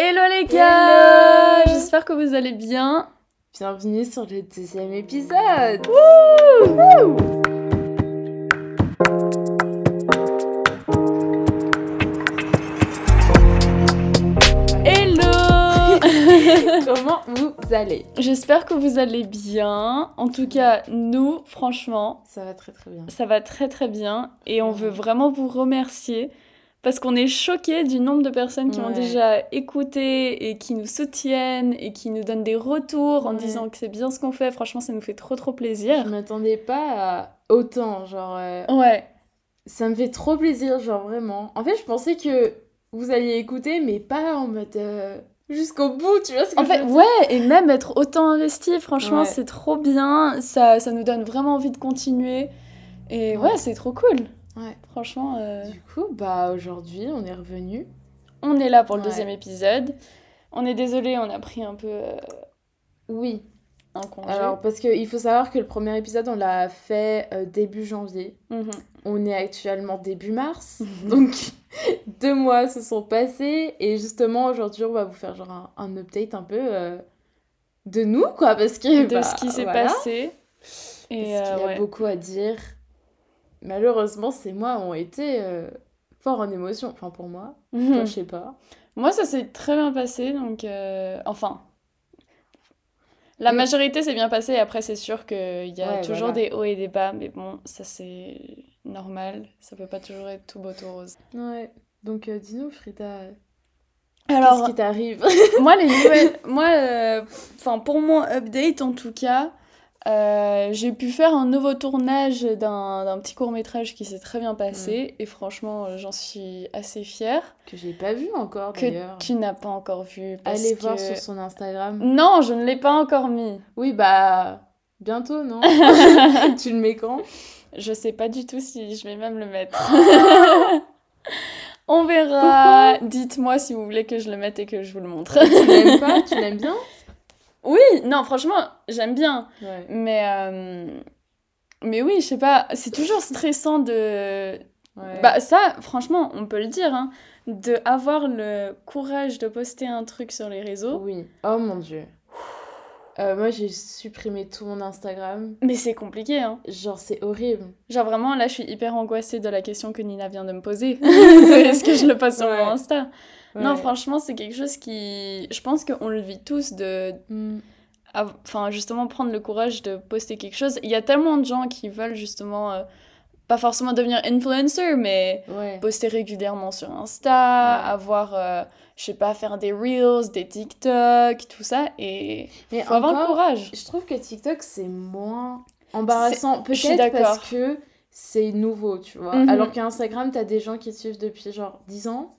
Hello les gars J'espère que vous allez bien. Bienvenue sur le deuxième épisode. Hello Comment vous allez? J'espère que vous allez bien. En tout cas, nous, franchement, Ça va très très bien. ça va très très bien et on veut vraiment vous remercier parce qu'on est choqués du nombre de personnes qui ont déjà écouté et qui nous soutiennent et qui nous donnent des retours en disant que c'est bien ce qu'on fait. Franchement, ça nous fait trop trop Je plaisir. m'attendais pas à autant, genre euh, Ouais, ça me fait trop plaisir, genre vraiment. En fait, je pensais que vous alliez écouter, mais pas en mode euh, jusqu'au bout, tu vois ce que En je fait, veux dire? ouais, et même être autant investi, franchement, Ouais. c'est trop bien. Ça, ça nous donne vraiment envie de continuer. Et ouais, Ouais. c'est trop cool. Ouais. Franchement, euh, Du coup, bah aujourd'hui, on est revenu. on est là pour le Ouais. deuxième épisode. On est désolé, on a pris un peu euh, Oui. un congé. Alors parce qu'il faut savoir que le premier épisode, on l'a fait euh, début janvier. Mhm. On est actuellement début mars, donc deux mois se sont passés et justement aujourd'hui on va vous faire genre un, un update un peu de nous quoi parce que De bah, ce qui s'est voilà, passé. Et euh, y a ouais. beaucoup à dire. Malheureusement ces mois ont été euh, forts en émotion, enfin pour moi, Mhm. toi je sais pas. Moi, ça s'est très bien passé, donc euh, enfin. La Mm. majorité s'est bien passée, après c'est sûr qu'il y a Ouais, toujours voilà. des hauts et des bas, mais bon, ça c'est normal, ça peut pas toujours être tout beau tout rose. Ouais. Donc euh, dis-nous Frida, Alors, qu'est-ce qui t'arrive? moi, les nouvelles. moi, euh, enfin, pour mon update en tout cas, euh, j'ai pu faire un nouveau tournage d'un petit court-métrage qui s'est très bien passé. Et franchement, euh, j'en suis assez fière. Que j'ai pas vu encore Que d'ailleurs. tu n'as pas encore vu. parce Allez voir que- sur son Instagram. Non, je ne l'ai pas encore mis. Oui bah bientôt non? Tu le mets quand? Je sais pas du tout si je vais même le mettre. On verra. Dites-moi si vous voulez que je le mette et que je vous le montre. Tu l'aimes pas? Tu l'aimes bien? Oui, non, franchement, j'aime bien. Ouais. Mais, euh, mais oui, je sais pas, c'est toujours stressant de... Ouais. Bah ça, franchement, on peut le dire, hein, de avoir le courage de poster un truc sur les réseaux. oui. Oh mon dieu. Euh, moi j'ai supprimé tout mon Instagram. Mais c'est compliqué, hein. Genre c'est horrible. Genre vraiment, là, je suis hyper angoissée de la question que Nina vient de me poser. Est-ce que je le poste sur Ouais. mon Insta? Non, franchement, c'est quelque chose qui... Je pense qu'on le vit tous de... Mm. Enfin, justement, prendre le courage de poster quelque chose. Il y a tellement de gens qui veulent justement... euh, pas forcément devenir influencer, mais Ouais. poster régulièrement sur Insta, Ouais. avoir, euh, je sais pas, faire des Reels, des TikTok, tout ça. Et Mais faut avoir le courage. Je trouve que TikTok c'est moins embarrassant. Peut-être parce que c'est nouveau, tu vois. Mhm. Alors qu'Instagram, t'as des gens qui te suivent depuis genre 10 ans.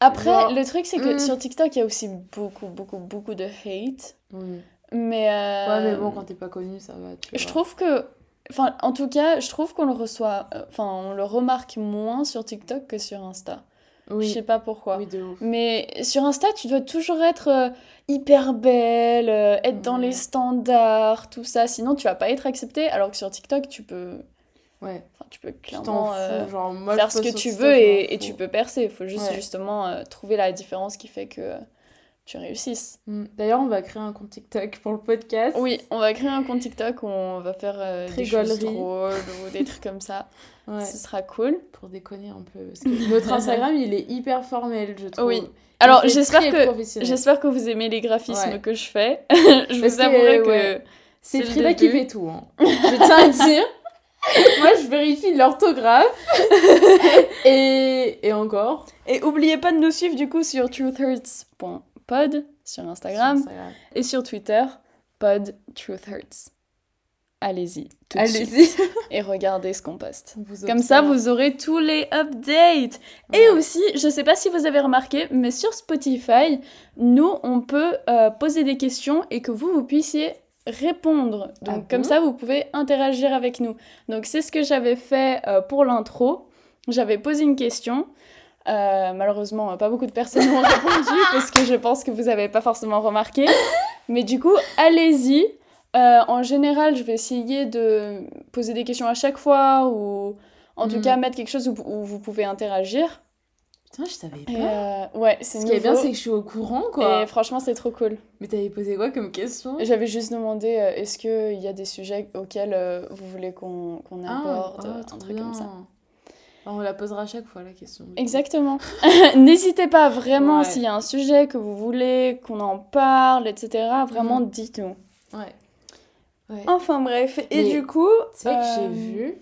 Après, le truc, c'est que hmm. sur TikTok, il y a aussi beaucoup, beaucoup, beaucoup de hate. Oui. Mais, euh, Ouais, mais bon, quand t'es pas connu, ça va. Tu je vois. trouve que. Enfin, en tout cas, je trouve qu'on le reçoit. euh, Enfin, on le remarque moins sur TikTok que sur Insta. Je Oui. sais pas pourquoi. Oui, de ouf. Mais sur Insta, tu dois toujours être euh, hyper belle, être dans les standards, tout ça. Sinon, tu vas pas être acceptée. Alors que sur TikTok, tu peux, Ouais. enfin, tu peux clairement fous. euh, genre, moi, je faire ce que tu veux et, tu peux percer. Il faut juste Ouais. justement euh, trouver la différence qui fait que euh, tu réussisses. Mm. D'ailleurs, on va créer un compte TikTok pour le podcast. Oui, on va créer un compte TikTok où on va faire des choses drôles ou des trucs comme ça. Ouais. Ce sera cool. Pour déconner un peu. Parce que notre Instagram, il est hyper formel, je trouve. Oui. Alors, j'espère que, j'espère que vous aimez les graphismes que je fais. je Parce vous que, avouerai que ouais, C'est Frida qui fait tout. Hein. Je tiens à dire. Moi, je vérifie l'orthographe. et... et encore. Et oubliez pas de nous suivre du coup sur truthhurts.pod sur Instagram Sur Instagram. et sur Twitter, pod truthhurts. Allez-y, tout de suite. Allez-y. Et regardez ce qu'on poste. Vous Comme ça, vous aurez tous les updates. Et aussi, je sais pas si vous avez remarqué, mais sur Spotify, nous, on peut euh, poser des questions et que vous, vous puissiez répondre. Donc, Ah comme ça, vous pouvez interagir avec nous. Donc, c'est ce que j'avais fait euh, pour l'intro. J'avais posé une question. Euh, malheureusement, pas beaucoup de personnes m'ont répondu parce que je pense que vous n'avez pas forcément remarqué. Mais du coup, allez-y. Euh, en général, je vais essayer de poser des questions à chaque fois ou en tout Mhm. cas mettre quelque chose où, où vous pouvez interagir. Putain, je savais pas. Euh, ouais, c'est Ce qui est bien, c'est que je suis au courant, quoi. Et franchement, c'est trop cool. Mais t'avais posé quoi comme question? J'avais juste demandé euh, est-ce qu'il y a des sujets auxquels euh, vous voulez qu'on qu'on aborde, ah, euh, trop un truc comme ça? On la posera à chaque fois, la question. Exactement. N'hésitez pas vraiment Ouais. s'il y a un sujet que vous voulez qu'on en parle, etc. Vraiment, Mm. dites-nous. Ouais. Ouais. Enfin bref, et Mais du coup, C'est vrai que j'ai vu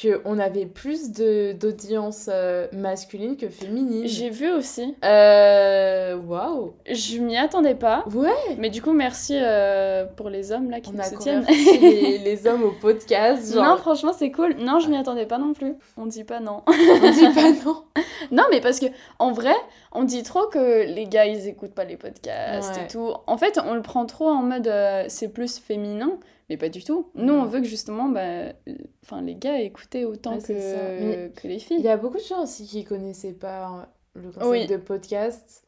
qu'on avait plus d'audience euh, masculine que féminine. j'ai vu aussi. Euh. Waouh! Je m'y attendais pas. Ouais! Mais du coup, merci euh, pour les hommes là qui On nous soutiennent. les, les hommes au podcast. Genre, Non, franchement, c'est cool. Non, je m'y attendais pas non plus. On dit pas non. on dit pas non. non, mais parce que en vrai, on dit trop que les gars ils écoutent pas les podcasts Ouais. et tout. En fait, on le prend trop en mode euh, c'est plus féminin, mais pas du tout. Nous, on Ouais. veut que justement, bah, enfin, les gars écoutent autant Ouais, que, les Il filles. y a beaucoup de gens aussi qui connaissaient pas euh, le concept Oui. de podcast.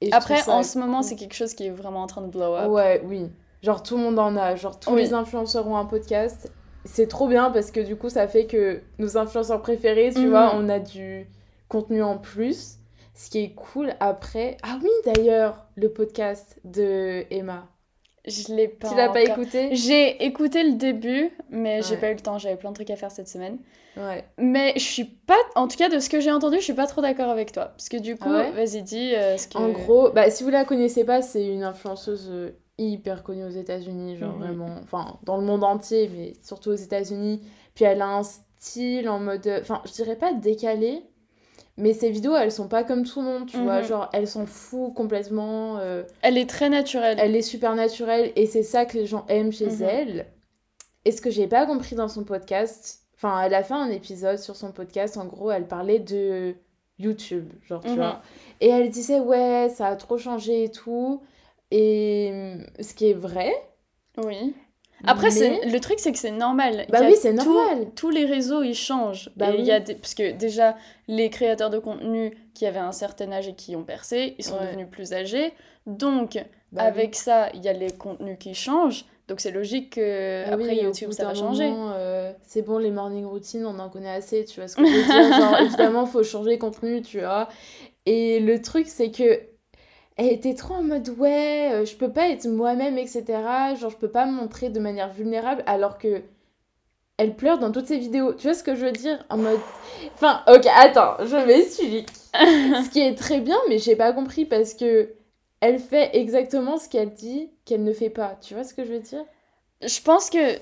Et Après, en ce moment, c'est quelque chose qui est vraiment en train de blow up. Ouais, oui. Genre tout le monde en a. Genre tous Oui. les influenceurs ont un podcast. C'est trop bien parce que du coup, ça fait que nos influenceurs préférés, tu vois, on a du contenu en plus. Ce qui est cool après. Ah oui, d'ailleurs, le podcast de Emma. Je l'ai pas. tu l'as pas écouté J'ai écouté le début, mais j'ai pas eu le temps. J'avais plein de trucs à faire cette semaine. Ouais. Mais je suis pas, en tout cas de ce que j'ai entendu, je suis pas trop d'accord avec toi. Parce que du coup, Ah ouais vas-y, dis euh, ce que. En gros, bah, si vous la connaissez pas, c'est une influenceuse euh, hyper connue aux États-Unis, genre Mhm. vraiment, enfin dans le monde entier, mais surtout aux États-Unis. Puis elle a un style en mode, enfin je dirais pas décalé, mais ses vidéos elles sont pas comme tout le monde, tu vois, Mhm. genre elle s'en fout complètement, euh, Elle est très naturelle. elle est super naturelle et c'est ça que les gens aiment chez Mhm. elle. Et ce que j'ai pas compris dans son podcast, enfin elle a fait un épisode sur son podcast, en gros elle parlait de YouTube, genre tu Mhm. vois. Et elle disait ouais ça a trop changé et tout. Et ce qui est vrai. Oui. Après, mais- c'est le truc, c'est que c'est normal. Bah oui, c'est tout- normal. tous les réseaux, ils changent. Bah et il oui. y a des... Parce que déjà, les créateurs de contenu qui avaient un certain âge et qui ont percé, ils sont Ouais. devenus plus âgés. Donc, Bah avec ça, il y a les contenus qui changent. Donc, c'est logique que Ah oui, après YouTube, ça va changer. euh, c'est bon, les morning routines, on en connaît assez, tu vois ce que je veux dire. Genre, évidemment, faut changer le contenu, tu vois. Et le truc, c'est que elle était trop en mode, ouais, euh, je peux pas être moi-même, etc. Genre, je peux pas me montrer de manière vulnérable, alors que elle pleure dans toutes ses vidéos. Tu vois ce que je veux dire? En mode... Enfin, ok, attends, je m'explique. ce qui est très bien, mais j'ai pas compris parce que elle fait exactement ce qu'elle dit qu'elle ne fait pas. Tu vois ce que je veux dire? Je pense que.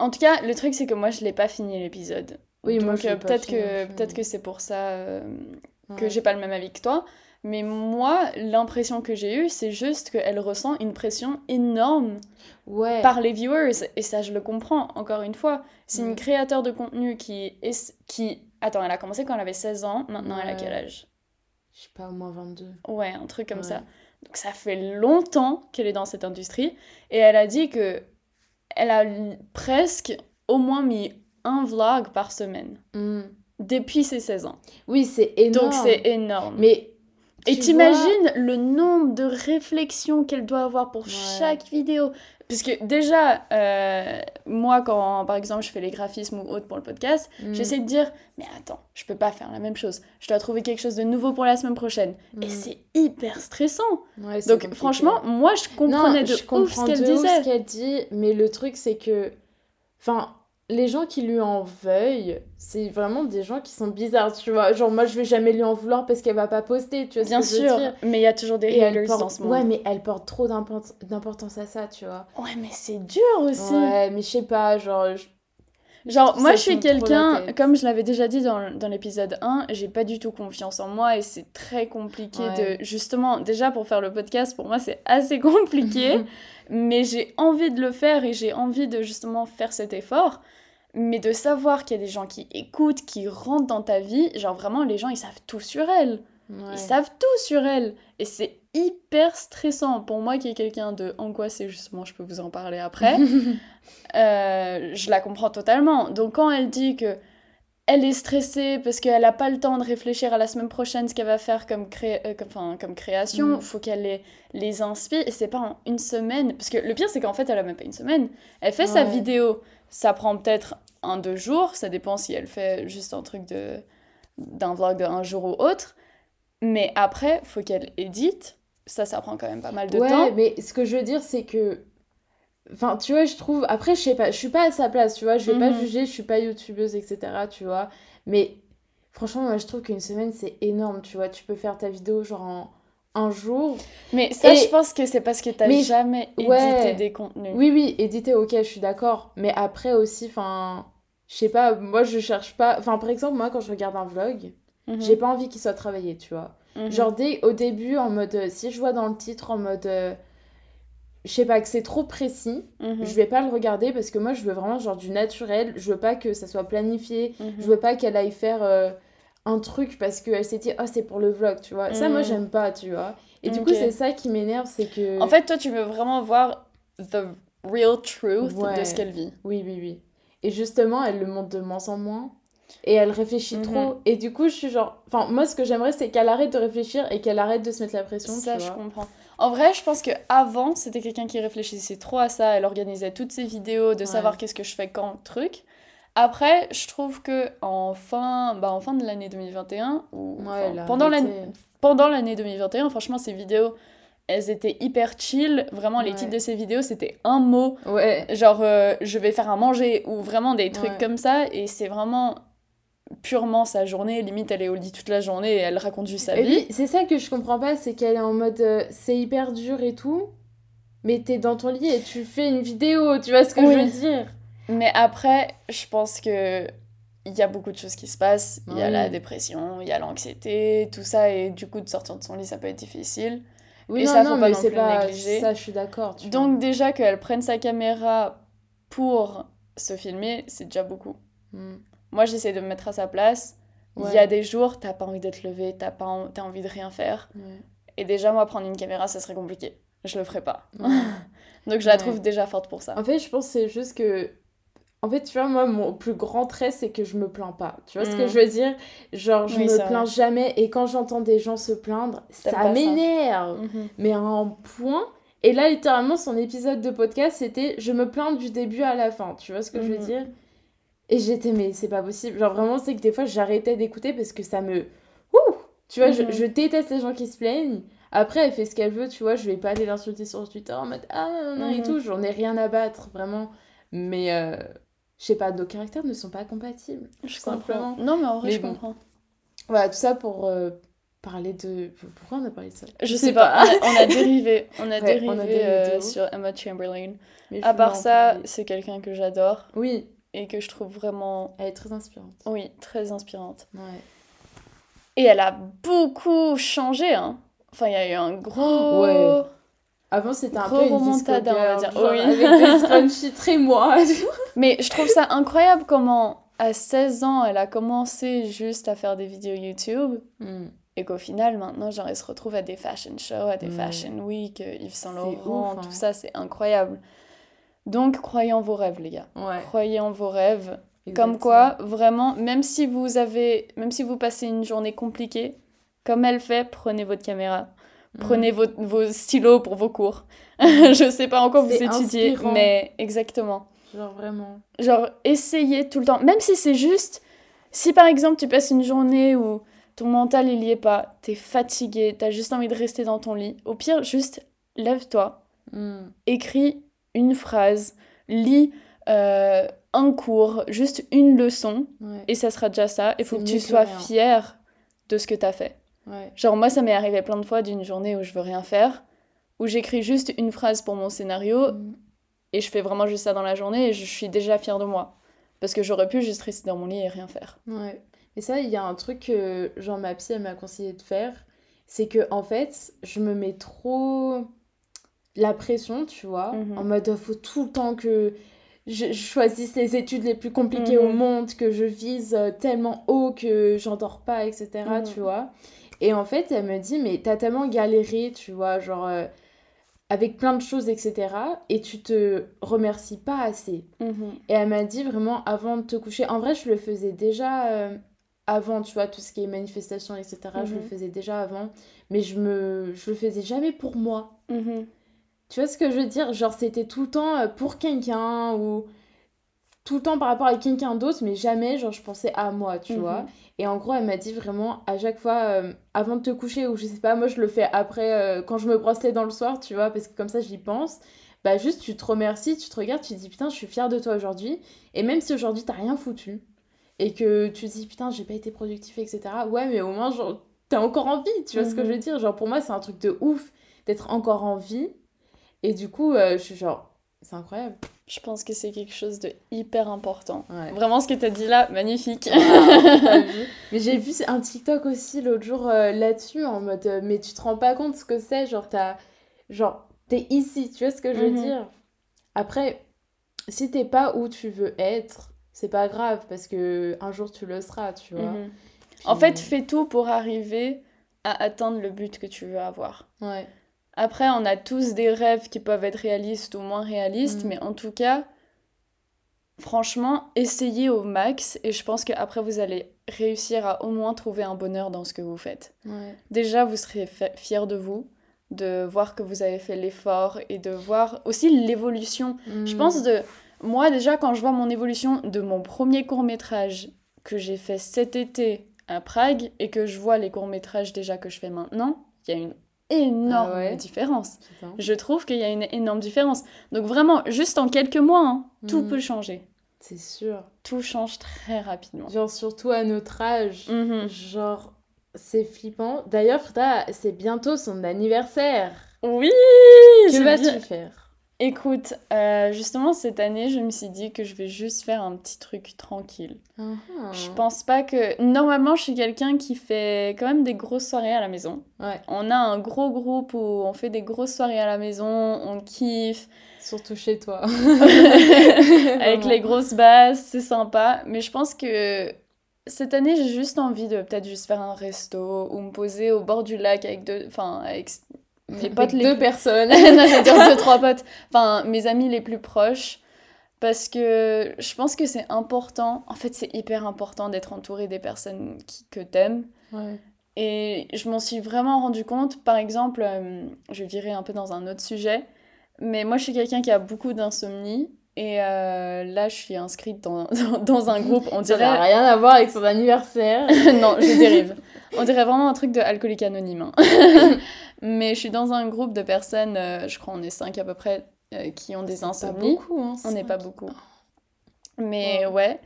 En tout cas, le truc, c'est que moi, je l'ai pas fini l'épisode. Oui, moi, Donc, je l'ai euh, pas peut-être que, peut-être que c'est pour ça euh, que j'ai pas le même avis que toi. Mais moi, l'impression que j'ai eue, c'est juste qu'elle ressent une pression énorme Ouais. par les viewers. Et ça, je le comprends, encore une fois. C'est Mm. une créateur de contenu qui, est, qui... Attends, elle a commencé quand elle avait 16 ans. Maintenant, elle a quel âge? Je sais pas, au moins 22. Ouais, un truc comme Ouais. ça. Donc ça fait longtemps qu'elle est dans cette industrie. Et elle a dit que elle a presque au moins mis un vlog par semaine. Hmm. Depuis ses 16 ans. Oui, c'est énorme. Donc c'est énorme. Mais. Et t'imagines le nombre de réflexions qu'elle doit avoir pour Ouais. chaque vidéo. Parce que déjà, euh, moi, quand par exemple je fais les graphismes ou autre pour le podcast, hmm, j'essaie de dire Mais attends, je peux pas faire la même chose. Je dois trouver quelque chose de nouveau pour la semaine prochaine. Et hmm. c'est hyper stressant. Ouais, Donc compliqué. franchement, moi je comprenais non, de je ouf comprends ce qu'elle disait. ce qu'elle dit, mais le truc, c'est que. Enfin, les gens qui lui en veuillent, c'est vraiment des gens qui sont bizarres, tu vois. Genre, moi, je vais jamais lui en vouloir parce qu'elle va pas poster, tu vois Bien ce que je veux sûr, dire. mais il y a toujours des haters porte... dans ce monde. Ouais, mais elle porte trop d'import- d'importance à ça, tu vois. Ouais, mais c'est dur aussi. Ouais, mais je sais pas, genre. je- Genre, moi je suis quelqu'un, comme je l'avais déjà dit dans, dans l'épisode 1, j'ai pas du tout confiance en moi et c'est très compliqué Ouais. de. Justement, déjà pour faire le podcast, pour moi c'est assez compliqué, mais j'ai envie de le faire et j'ai envie de justement faire cet effort. Mais de savoir qu'il y a des gens qui écoutent, qui rentrent dans ta vie, genre vraiment les gens ils savent tout sur elle. Ouais. Ils savent tout sur elle. Et c'est hyper stressant. Pour moi qui est quelqu'un de angoissé, justement, je peux vous en parler après. euh, je la comprends totalement. Donc quand elle dit que elle est stressée parce qu'elle n'a pas le temps de réfléchir à la semaine prochaine ce qu'elle va faire comme, cré- euh, comme, enfin, comme création, Mm. faut qu'elle les, les inspire. Et c'est pas en une semaine. Parce que le pire, c'est qu'en fait, elle a même pas une semaine. Elle fait sa vidéo. Ça prend peut-être un, deux jours. Ça dépend si elle fait juste un truc de d'un vlog de un jour ou autre. Mais après, faut qu'elle édite. Ça, ça prend quand même pas mal de ouais, temps. mais ce que je veux dire, c'est que. Enfin, tu vois, je trouve. Après, je sais pas, je suis pas à sa place, tu vois. Je vais pas Mhm. juger, je suis pas youtubeuse, etc., tu vois. Mais franchement, moi, je trouve qu'une semaine, c'est énorme, tu vois. Tu peux faire ta vidéo, genre, en un jour. Mais ça, Et- je pense que c'est parce que t'as Mais- jamais édité ouais. des contenus. Oui, oui, éditer, ok, je suis d'accord. Mais après aussi, enfin. Je sais pas, moi, je cherche pas. Enfin, par exemple, moi, quand je regarde un vlog, Mhm. j'ai pas envie qu'il soit travaillé, tu vois. Mhm. Genre dès au début en mode euh, si je vois dans le titre en mode euh, je sais pas que c'est trop précis, Mhm. je vais pas le regarder parce que moi je veux vraiment genre du naturel, je veux pas que ça soit planifié, Mhm. je veux pas qu'elle aille faire euh, un truc parce qu'elle s'est dit oh c'est pour le vlog, tu vois. Ça moi j'aime pas, tu vois. Et du coup c'est ça qui m'énerve, c'est que En fait, toi, tu veux vraiment voir the real truth Ouais. de ce qu'elle vit. oui oui oui. Et justement, elle le montre de moins en moins et elle réfléchit Mhm. trop et du coup je suis genre enfin moi ce que j'aimerais c'est qu'elle arrête de réfléchir et qu'elle arrête de se mettre la pression, Ça, je comprends. En vrai, je pense que avant, c'était quelqu'un qui réfléchissait trop à ça. Elle organisait toutes ses vidéos, de Ouais. savoir qu'est-ce que je fais quand, truc. Après, je trouve que en fin, bah, en fin de l'année 2021, ou Ouais, enfin, pendant l'année pendant l'année 2021, franchement, ces vidéos, elles étaient hyper chill. Vraiment, les Ouais. titres de ces vidéos, c'était un mot. Ouais. Genre, euh, je vais faire à manger, ou vraiment des trucs Ouais. comme ça. Et c'est vraiment purement sa journée. Limite, elle est au lit toute la journée et elle raconte juste sa Et vie. c'est ça que je comprends pas, c'est qu'elle est en mode euh, c'est hyper dur et tout, mais t'es dans ton lit et tu fais une vidéo, tu vois ce que Oui. je veux dire? Mais après, je pense que il y a beaucoup de choses qui se passent. Il y a la dépression, il y a l'anxiété, tout ça, et du coup, de sortir de son lit, ça peut être difficile. Oui, Et non, ça, non, pas mais c'est pas négliger. ça, je suis d'accord. Donc, déjà qu'elle prenne sa caméra pour se filmer, c'est déjà beaucoup. vois. Mm. Moi, j'essaie de me mettre à sa place. Il y a des jours, t'as pas envie d'être levé, t'as pas en- envie de rien faire. Ouais. Et déjà, moi, prendre une caméra, ça serait compliqué. Je le ferais pas. Ouais. Donc, je la trouve déjà forte pour ça. En fait, je pense que c'est juste que. En fait, tu vois, moi, mon plus grand trait, c'est que je me plains pas. Tu vois ce que Mm. je veux dire? Genre, je Oui, me vrai. plains jamais, et quand j'entends des gens se plaindre, ça m'énerve Mhm. mais à un point. Et là, littéralement, son épisode de podcast, c'était je me plains du début à la fin. Tu vois ce que je veux Mhm. dire? Et j'étais, mais c'est pas possible. Genre, vraiment, c'est que des fois, j'arrêtais d'écouter parce que ça me. Ouh Tu vois, je, Mhm. je déteste les gens qui se plaignent. Après, elle fait ce qu'elle veut, tu vois. Je vais pas aller l'insulter sur Twitter en mode ah non, non, et tout. J'en ai rien à battre, vraiment. Mais. euh, je sais pas, nos caractères ne sont pas compatibles. Je simplement. comprends. Non, mais en vrai, Mais je bon. comprends. Voilà, tout ça pour euh, parler de. Pourquoi on a parlé de ça? Je sais pas, on a, on a dérivé, on a Ouais, dérivé, on a dérivé euh, sur Emma Chamberlain. Mais À part ça, c'est quelqu'un que j'adore Oui, et que je trouve vraiment, elle est très inspirante. oui, très inspirante. Ouais. Et elle a beaucoup changé, hein. Enfin, il y a eu un gros... Ouais. Avant, c'était un Gros peu une remontada, on va dire. genre Oui. avec des scrunchies très moites. Mais je trouve ça incroyable comment, à 16 ans, elle a commencé juste à faire des vidéos YouTube Mm. et qu'au final, maintenant, genre, elle se retrouve à des fashion shows, à des Ouais. fashion week, euh, Yves Saint Laurent, ouf, hein. tout ça, c'est incroyable. Donc, croyez en vos rêves, les gars. Ouais. Croyez en vos rêves. Comme quoi, vraiment, même si vous avez, même si vous passez une journée compliquée, comme elle fait, prenez votre caméra, Mm. prenez vos, vos stylos pour vos cours. Je sais pas encore vous étudiez, inspirant. mais exactement. Genre vraiment. Genre, essayez tout le temps, même si c'est juste, si par exemple tu passes une journée où ton mental il y est pas, t'es fatigué, t'as juste envie de rester dans ton lit, au pire, juste lève-toi, Mm. écris une phrase, lis euh, un cours, juste une leçon, Ouais. et ça sera déjà ça. Il faut que tu sois rien. fier de ce que tu as fait. Ouais. Genre, moi, ça m'est arrivé plein de fois d'une journée où je veux rien faire, où j'écris juste une phrase pour mon scénario, Mm. et je fais vraiment juste ça dans la journée, et je suis déjà fière de moi. Parce que j'aurais pu juste rester dans mon lit et rien faire. Ouais. Et ça, il y a un truc que, genre, ma psy, elle m'a conseillé de faire. C'est que, en fait, je me mets trop la pression, tu vois. Mhm. En mode, faut tout le temps que je, choisisse les études les plus compliquées au Mhm. monde, que je vise euh, tellement haut que j'en dors pas, etc. Mhm. Tu vois. Et en fait, elle me dit, mais t'as tellement galéré, tu vois, genre, euh, avec plein de choses, etc. Et tu te remercies pas assez. Et elle m'a dit vraiment avant de te coucher. En vrai, je le faisais déjà euh, avant, tu vois, tout ce qui est manifestation, etc. Je le Mhm. faisais déjà avant. Mais je me je le faisais jamais pour moi. Mhm. Tu vois ce que je veux dire? Genre, c'était tout le temps euh, pour quelqu'un ou. Tout le temps par rapport à quelqu'un d'autre, mais jamais, genre, je pensais à moi, tu vois. Mhm. Et en gros, elle m'a dit vraiment, à chaque fois, euh, avant de te coucher, ou je sais pas, moi, je le fais après, euh, quand je me brosse les dents le soir, tu vois, parce que comme ça, j'y pense. Bah, juste, tu te remercies, tu te regardes, tu te dis, putain, je suis fière de toi aujourd'hui. Et même si aujourd'hui, t'as rien foutu, et que tu te dis, putain, j'ai pas été productif, etc. Ouais, mais au moins, genre, t'es encore en vie, tu vois ce que je veux Mhm. dire? Genre, pour moi, c'est un truc de ouf d'être encore en vie. Et du coup, euh, je suis genre, c'est incroyable. Je pense que c'est quelque chose de hyper important. Ouais. Vraiment, ce que tu as dit là, magnifique. Mais j'ai vu un TikTok aussi l'autre jour euh, là-dessus en mode euh, mais tu te rends pas compte ce que c'est genre t'as genre t'es ici tu vois ce que je veux Mhm. dire? Après si t'es pas où tu veux être c'est pas grave parce que un jour tu le seras tu vois Mhm. Puis- En fait, fais tout pour arriver à atteindre le but que tu veux avoir. ouais Après, on a tous des rêves qui peuvent être réalistes ou moins réalistes, Mm. mais en tout cas, franchement, essayez au max et je pense qu'après, vous allez réussir à au moins trouver un bonheur dans ce que vous faites. ouais Déjà, vous serez fiers de vous, de voir que vous avez fait l'effort et de voir aussi l'évolution. Je Mm. pense de... Moi, déjà, quand je vois mon évolution de mon premier court-métrage que j'ai fait cet été à Prague et que je vois les courts-métrages déjà que je fais maintenant, il y a une énorme Ah ouais différence. Putain. Je trouve qu'il y a une énorme différence. Donc vraiment, juste en quelques mois, hein, tout Mhm. peut changer. c'est sûr Tout change très rapidement. genre surtout à notre âge Mhm. genre c'est flippant d'ailleurs Frida c'est bientôt son anniversaire Oui que vas-tu bien- faire? Écoute, euh, justement cette année, je me suis dit que je vais juste faire un petit truc tranquille. Mhm. Je pense pas que... Normalement, je suis quelqu'un qui fait quand même des grosses soirées à la maison. ouais On a un gros groupe où on fait des grosses soirées à la maison, on kiffe, Surtout chez toi. avec les grosses basses, c'est sympa. Mais je pense que cette année, j'ai juste envie de peut-être juste faire un resto ou me poser au bord du lac avec deux... Enfin, avec mes potes les deux plus- personnes. non, je veux dire deux, trois potes. Enfin, mes amis les plus proches. Parce que je pense que c'est important. En fait, c'est hyper important d'être entouré des personnes qui, que t'aimes. Ouais. Et je m'en suis vraiment rendu compte. Par exemple, euh, je virer un peu dans un autre sujet. Mais moi, je suis quelqu'un qui a beaucoup d'insomnie. Et euh, là, je suis inscrite dans, dans, dans un groupe. On Ça n'a dirait. rien à voir avec son anniversaire. non, je dérive. On dirait vraiment un truc de alcoolique anonyme. hein. Mais je suis dans un groupe de personnes, euh, je crois on est cinq à peu près, euh, qui ont des pas insomnies. beaucoup, hein, On n'est pas beaucoup. Mais Wow. ouais.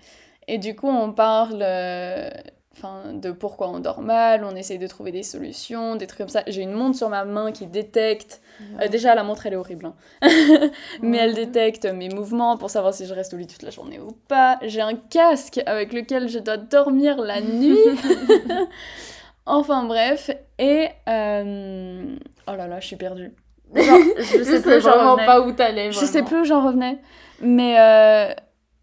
Et du coup, on parle euh, enfin, de pourquoi on dort mal, on essaye de trouver des solutions, des trucs comme ça. J'ai une montre sur ma main qui détecte. euh, déjà, la montre, elle est horrible. hein. Mais elle détecte mes mouvements pour savoir si je reste au lit toute la journée ou pas. J'ai un casque avec lequel je dois dormir la nuit. enfin bref. Et... euh, Oh là là, je suis perdue. Genre, je sais plus j'en pas où t'allais. Je sais plus où j'en revenais. Mais euh,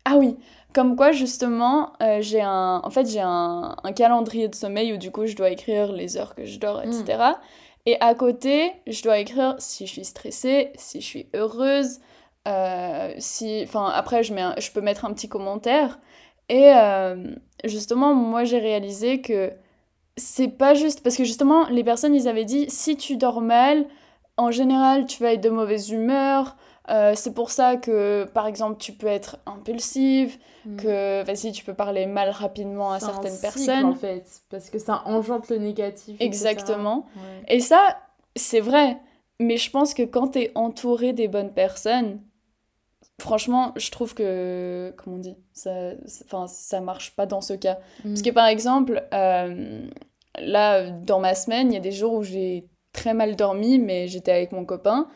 ah oui, comme quoi justement, euh, j'ai un, en fait j'ai un, un calendrier de sommeil où du coup je dois écrire les heures que je dors, etc. Et à côté, je dois écrire si je suis stressée, si je suis heureuse, euh, si, enfin après je mets, un- je peux mettre un petit commentaire. Et justement, moi j'ai réalisé que c'est pas juste parce que justement les personnes ils avaient dit si tu dors mal, en général tu vas être de mauvaise humeur. Euh, c'est pour ça que, par exemple, tu peux être impulsive, Mm. que vas-y, tu peux parler mal rapidement à un certaines cycle, personnes. en fait, parce que ça engendre le négatif. etc. Exactement. Ouais. Et ça, c'est vrai. Mais je pense que quand t'es entouré des bonnes personnes, franchement, je trouve que, comment on dit, ça, enfin, ça marche pas dans ce cas. Parce que Mm. par exemple, euh, là, dans ma semaine, il y a des jours où j'ai très mal dormi, mais j'étais avec mon copain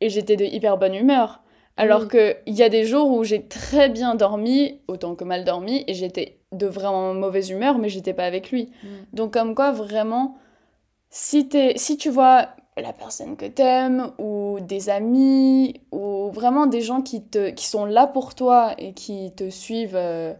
et j'étais de hyper bonne humeur. Alors Oui. que il y a des jours où j'ai très bien dormi, autant que mal dormi, et j'étais de vraiment mauvaise humeur, mais j'étais pas avec lui. Mm. Donc comme quoi, vraiment, si, t'es, si tu vois la personne que t'aimes, ou des amis, ou vraiment des gens qui, te, qui sont là pour toi et qui te suivent euh,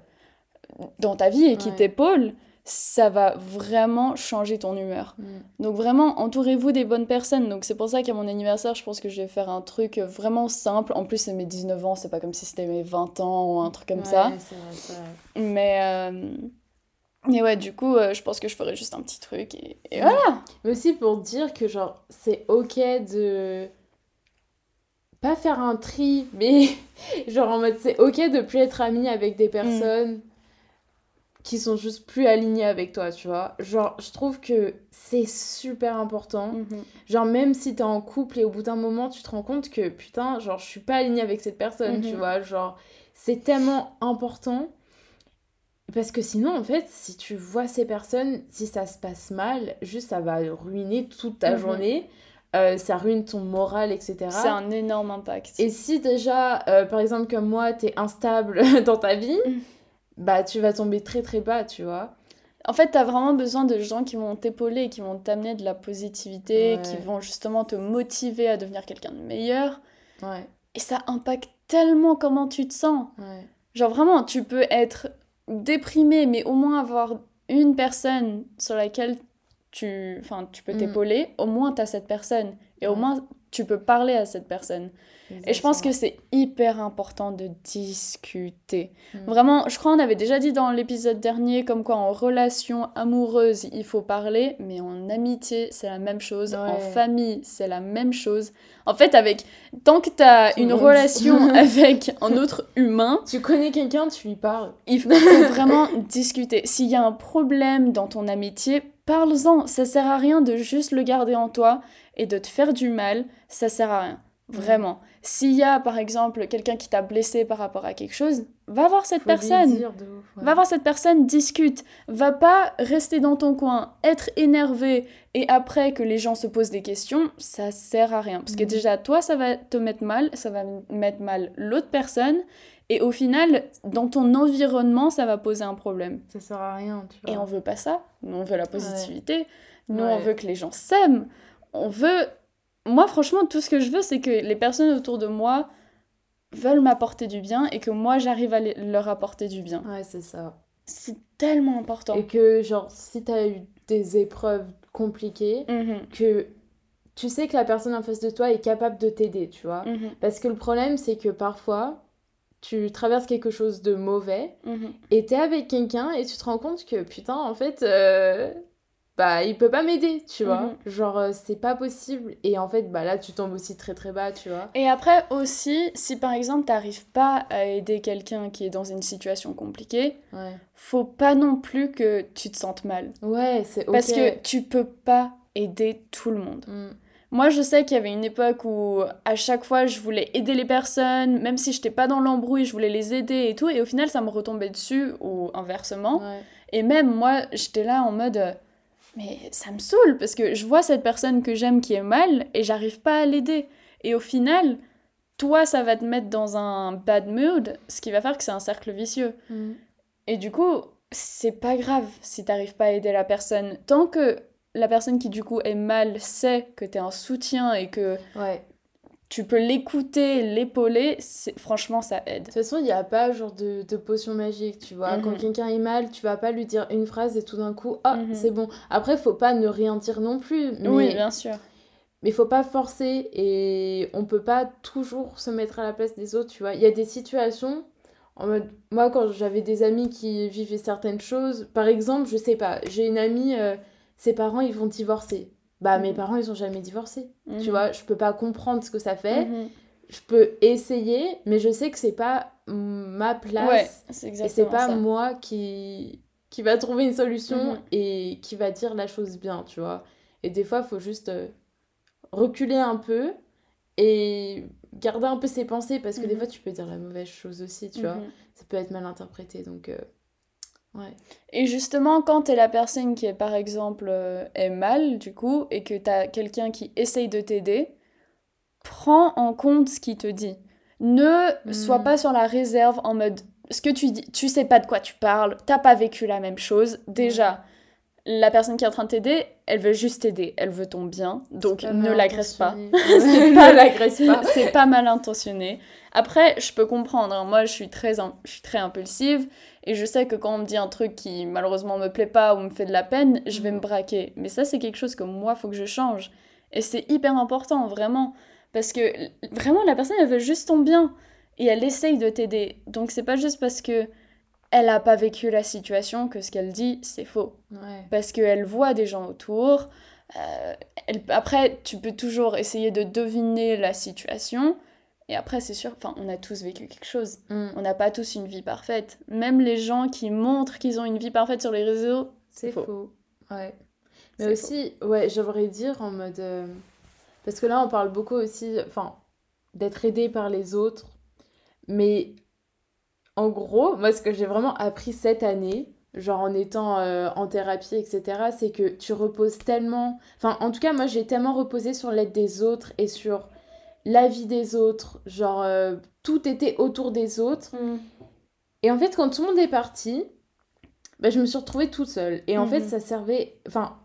dans ta vie et qui Ouais. t'épaulent, ça va vraiment changer ton humeur. Mm. Donc vraiment, entourez-vous des bonnes personnes. Donc c'est pour ça qu'à mon anniversaire, je pense que je vais faire un truc vraiment simple. En plus, c'est mes 19 ans, c'est pas comme si c'était mes 20 ans ou un truc comme ça. Ouais, vrai. Mais, euh, mais ouais, du coup, euh, je pense que je ferai juste un petit truc. Et, et Ouais. voilà. Mais aussi pour dire que, genre, c'est ok de. pas faire un tri, mais genre en mode c'est ok de plus être ami avec des personnes qui sont juste plus alignées avec toi, tu vois. Genre, je trouve que c'est super important. Mhm. Genre, même si t'es en couple et au bout d'un moment, tu te rends compte que putain, genre, je suis pas alignée avec cette personne, tu Mhm. vois. Genre, c'est tellement important. Parce que sinon, en fait, si tu vois ces personnes, si ça se passe mal, juste ça va ruiner toute ta Mhm. journée. Euh, ça ruine ton moral, etc. C'est un énorme impact. Et si déjà, euh, par exemple, comme moi, t'es instable dans ta vie, Mm. bah tu vas tomber très très bas, tu vois. En fait, t'as vraiment besoin de gens qui vont t'épauler, qui vont t'amener de la positivité, Ouais. qui vont justement te motiver à devenir quelqu'un de meilleur. Ouais, Et ça impacte tellement comment tu te sens. ouais. Genre vraiment, tu peux être déprimé, mais au moins avoir une personne sur laquelle tu, tu peux Mm. t'épauler, au moins t'as cette personne. Et au moins tu peux parler à cette personne. Et je pense que c'est hyper important de discuter. Mm. Vraiment, je crois qu'on avait déjà dit dans l'épisode dernier comme quoi en relation amoureuse, il faut parler, mais en amitié, c'est la même chose. En famille, c'est la même chose. En fait, avec tant que tu as Tout une monde. relation avec un autre humain, Tu connais quelqu'un, tu lui parles. il faut vraiment discuter. S'il y a un problème dans ton amitié, parle-en. Ça sert à rien de juste le garder en toi et de te faire du mal. Ça sert à rien. Vraiment. S'il y a, par exemple, quelqu'un qui t'a blessé par rapport à quelque chose, va voir cette Faut personne. dire de ouf, ouais. Va voir cette personne, discute. Va pas rester dans ton coin, être énervé et après que les gens se posent des questions, ça sert à rien. Parce que Mhm. déjà, toi, ça va te mettre mal, ça va mettre mal l'autre personne. Et au final, dans ton environnement, ça va poser un problème. Ça sert à rien, tu vois. Et on veut pas ça. Nous, on veut la positivité. Nous, Ouais. on veut que les gens s'aiment. On veut. Moi, franchement, tout ce que je veux, c'est que les personnes autour de moi veulent m'apporter du bien et que moi, j'arrive à leur apporter du bien. Ouais, c'est ça. C'est tellement important. Et que, genre, si t'as eu des épreuves compliquées, Mhm, que tu sais que la personne en face de toi est capable de t'aider, tu vois. mhm, Parce que le problème, c'est que parfois, tu traverses quelque chose de mauvais mhm. et t'es avec quelqu'un et tu te rends compte que, putain, en fait, euh, bah, il peut pas m'aider, tu vois. Mhm. Genre, euh, c'est pas possible. Et en fait, bah là, tu tombes aussi très très bas, tu vois. Et après aussi, si par exemple t'arrives pas à aider quelqu'un qui est dans une situation compliquée, Ouais. faut pas non plus que tu te sentes mal. Ouais, c'est ok. Parce que tu peux pas aider tout le monde. Mm. Moi, je sais qu'il y avait une époque où à chaque fois je voulais aider les personnes, même si j'étais pas dans l'embrouille, je voulais les aider et tout, et au final ça me retombait dessus ou inversement. Ouais. Et même moi, j'étais là en mode euh, mais ça me saoule parce que je vois cette personne que j'aime qui est mal et j'arrive pas à l'aider. Et au final, toi, ça va te mettre dans un bad mood, ce qui va faire que c'est un cercle vicieux. Mm. Et du coup, c'est pas grave si t'arrives pas à aider la personne. Tant que la personne qui du coup est mal sait que t'es un soutien et que Ouais. Tu peux l'écouter, l'épauler, franchement ça aide. De toute façon, il n'y a pas genre de, de potion magique, tu vois. Quand Mhm. quelqu'un est mal, tu vas pas lui dire une phrase et tout d'un coup, ah, Mhm. c'est bon. Après, faut pas ne rien dire non plus. Mais, Oui, bien sûr. mais faut pas forcer et on peut pas toujours se mettre à la place des autres, tu vois. Il y a des situations, en mode, moi, quand j'avais des amis qui vivaient certaines choses, par exemple, je sais pas, j'ai une amie, euh, ses parents, ils vont divorcer. Bah, mes Mhm. parents, ils ont jamais divorcé. Tu vois, je peux pas comprendre ce que ça fait. Mhm. Je peux essayer, mais je sais que c'est pas ma place. Ouais, c'est Et c'est pas ça. moi qui, qui va trouver une solution Mhm. et qui va dire la chose bien, tu vois. Et des fois, il faut juste euh, reculer un peu et garder un peu ses pensées parce que des Mhm. fois, tu peux dire la mauvaise chose aussi, tu vois. Ça peut être mal interprété, donc euh, ouais. Et justement, quand t'es la personne qui est par exemple euh, est mal du coup et que t'as quelqu'un qui essaye de t'aider, prends en compte ce qu'il te dit. Ne sois pas sur la réserve en mode ce que tu dis, tu sais pas de quoi tu parles, t'as pas vécu la même chose. Déjà, la personne qui est en train de t'aider, elle veut juste t'aider, elle veut ton bien, donc ne l'agresse pas. ne l'agresse pas. c'est pas mal intentionné. Après, je peux comprendre. hein. Moi, je suis, très je suis très impulsive. Et je sais que quand on me dit un truc qui malheureusement me plaît pas ou me fait de la peine, je vais me braquer. Mais ça, c'est quelque chose que moi, faut que je change. Et c'est hyper important, vraiment. Parce que vraiment, la personne, elle veut juste ton bien. Et elle essaye de t'aider. Donc, c'est pas juste parce que elle a pas vécu la situation que ce qu'elle dit, c'est faux Ouais. parce qu'elle voit des gens autour. euh, elle- Après, tu peux toujours essayer de deviner la situation, Et après, c'est sûr, enfin, on a tous vécu quelque chose. Mm. On n'a pas tous une vie parfaite. Même les gens qui montrent qu'ils ont une vie parfaite sur les réseaux, C'est faux. faux. Ouais. Mais aussi, ouais, j'aimerais dire en mode. euh, Parce que là, on parle beaucoup aussi, enfin, d'être aidé par les autres. Mais en gros, moi, ce que j'ai vraiment appris cette année, genre en étant euh, en thérapie, etc., c'est que tu reposes tellement. Enfin, en tout cas, moi, j'ai tellement reposé sur l'aide des autres et sur la vie des autres. Genre, euh, tout était autour des autres. Et en fait, quand tout le monde est parti, bah, je me suis retrouvée toute seule. Et en fait, Mhm. ça servait. Enfin,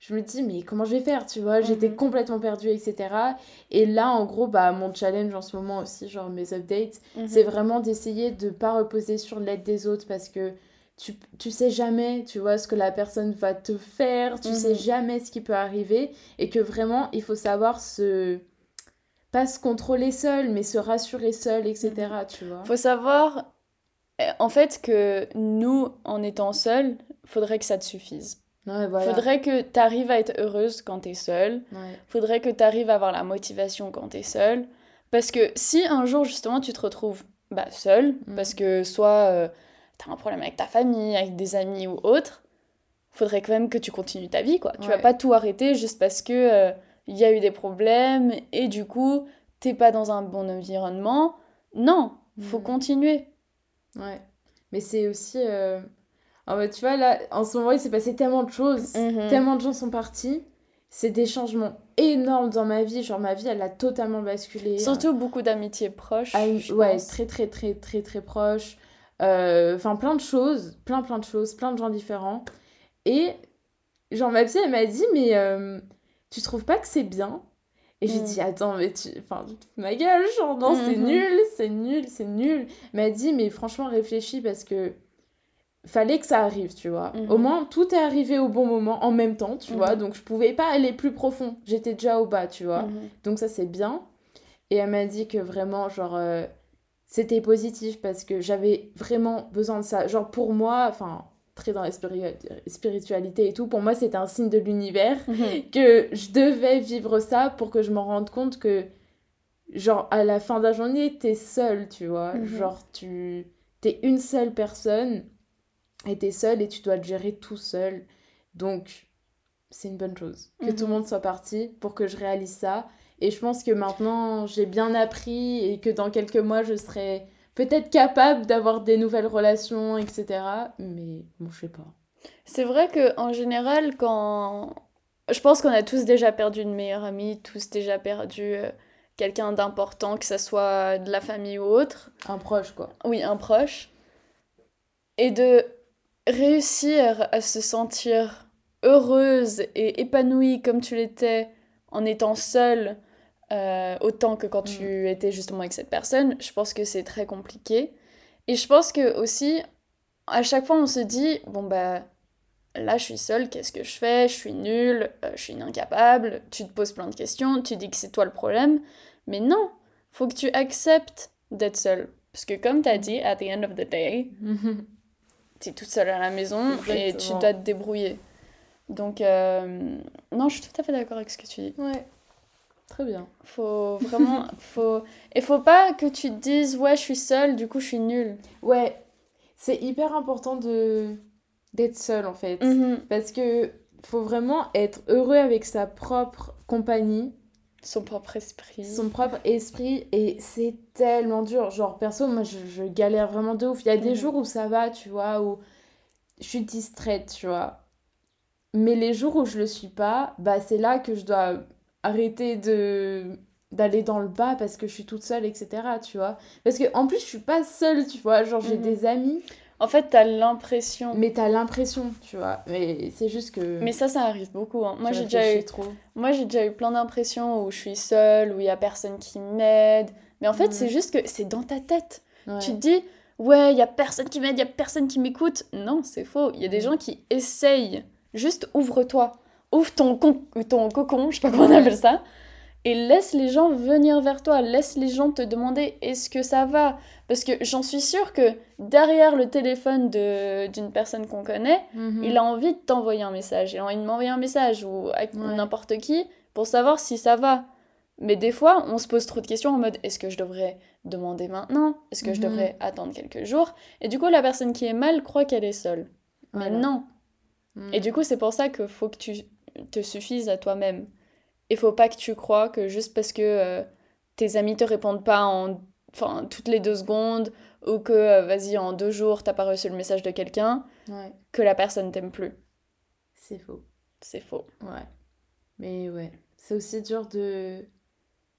je me dis, mais comment je vais faire, tu vois? J'étais Mhm. complètement perdue, etc. Et là, en gros, bah, mon challenge en ce moment aussi, genre mes updates, Mhm. c'est vraiment d'essayer de pas reposer sur l'aide des autres parce que tu, tu sais jamais, tu vois, ce que la personne va te faire, tu sais Mhm. jamais ce qui peut arriver et que vraiment, il faut savoir se. Pas se contrôler seul, mais se rassurer seul, etc. Tu vois? Faut savoir, euh, en fait, que nous, en étant seuls, faudrait que ça te suffise. Ouais, voilà. Faudrait que tu arrives à être heureuse quand t'es seule. Ouais. Faudrait que tu arrives à avoir la motivation quand t'es seule. Parce que si un jour, justement, tu te retrouves bah, seule, Mhm. parce que soit euh, t'as un problème avec ta famille, avec des amis ou autre, faudrait quand même que tu continues ta vie, quoi. Tu vas Ouais. pas tout arrêter juste parce que euh, il y a eu des problèmes et du coup, t'es pas dans un bon environnement. Non, faut Mhm. continuer. Ouais. Mais c'est aussi. euh, En fait, tu vois, là, en ce moment, il s'est passé tellement de choses. Mhm. Tellement de gens sont partis. C'est des changements énormes dans ma vie. Genre, ma vie, elle a totalement basculé. Surtout beaucoup d'amitiés proches. Je ouais, pense. très, très, très, très, très proche. Euh, Enfin, plein de choses. Plein, plein de choses. Plein de gens différents. Et, genre, ma psy, elle m'a dit, mais euh, tu trouves pas que c'est bien? Et j'ai Mm. dit, attends, mais tu. Enfin, ma gueule, genre, non, c'est Mhm. nul, c'est nul, c'est nul. Elle m'a dit, mais franchement, réfléchis parce que fallait que ça arrive, tu vois. Mhm. Au moins, tout est arrivé au bon moment, en même temps, tu vois. Mhm. Donc, je pouvais pas aller plus profond. J'étais déjà au bas, tu vois. Mhm. Donc ça c'est bien. Et elle m'a dit que vraiment, genre, euh, c'était positif parce que j'avais vraiment besoin de ça. Genre pour moi, enfin, très dans la spiri- spiritualité et tout, pour moi c'était un signe de l'univers Mhm. que je devais vivre ça pour que je me rende compte que, genre, à la fin de la journée, t'es seule, tu vois. Mhm. Genre, tu t'es une seule personne et t'es seule et tu dois te gérer tout seul. Donc, c'est une bonne chose que tout le Mhm. monde soit parti pour que je réalise ça. Et je pense que maintenant, j'ai bien appris et que dans quelques mois, je serai peut-être capable d'avoir des nouvelles relations, etc. Mais bon, je sais pas. C'est vrai que en général, quand. Je pense qu'on a tous déjà perdu une meilleure amie, tous déjà perdu euh, quelqu'un d'important, que ça soit de la famille ou autre. Un proche, quoi. Oui, un proche. Et de réussir à se sentir heureuse et épanouie comme tu l'étais en étant seule, euh, autant que quand tu étais justement avec cette personne, je pense que c'est très compliqué. Et je pense que aussi, à chaque fois, on se dit, bon bah, là je suis seule, qu'est-ce que je fais? Je suis nulle, euh, je suis une incapable, tu te poses plein de questions, tu dis que c'est toi le problème. Mais non, faut que tu acceptes d'être seule. Parce que comme tu as dit, at the end of the day, tu es toute seule à la maison et tu dois te débrouiller. Donc, euh, non, je suis tout à fait d'accord avec ce que tu dis. ouais. Très bien. Faut vraiment. faut... Et faut pas que tu te dises, ouais, je suis seule, du coup, je suis nulle. Ouais, c'est hyper important de d'être seul en fait. Mhm. Parce que faut vraiment être heureux avec sa propre compagnie, Son propre esprit. son propre esprit, et c'est tellement dur. Genre, perso, moi je, je galère vraiment de ouf. Il y a des jours où ça va, tu vois, où je suis distraite, tu vois. Mais les jours où je le suis pas, bah c'est là que je dois arrêter de d'aller dans le bas parce que je suis toute seule, etc. Tu vois. Parce que en plus, je suis pas seule, tu vois. Genre, j'ai Mhm. des amis. En fait, t'as l'impression. Mais t'as l'impression, tu vois. Mais c'est juste que. Mais ça, ça arrive beaucoup. hein. Moi, j'ai déjà eu trop. Moi, j'ai déjà eu plein d'impressions où je suis seule, où il y a personne qui m'aide. Mais en fait, Mhm. c'est juste que c'est dans ta tête. Ouais. Tu te dis, ouais, il y a personne qui m'aide, il y a personne qui m'écoute. Non, c'est faux. Il y a des Mhm. gens qui essayent. Juste ouvre-toi. Ouvre ton, con- ton cocon, je sais pas comment on appelle ça. Et laisse les gens venir vers toi. Laisse les gens te demander est-ce que ça va? Parce que j'en suis sûre que derrière le téléphone d'une personne qu'on connaît, Mhm. il a envie de t'envoyer un message, il a envie de m'envoyer un message ou Ouais. n'importe qui pour savoir si ça va. Mais des fois, on se pose trop de questions en mode est-ce que je devrais demander maintenant? Est-ce que je Mhm. devrais attendre quelques jours? Et du coup, la personne qui est mal croit qu'elle est seule. Mais Voilà. non. Mm. Et du coup, c'est pour ça qu'il faut que tu te suffises à toi-même. Il faut pas que tu crois que juste parce que euh, tes amis te répondent pas en enfin, toutes les deux secondes ou que, euh, vas-y, en deux jours, t'as pas reçu le message de quelqu'un, Ouais, que la personne t'aime plus. c'est faux. C'est faux. Ouais. Mais ouais, c'est aussi dur de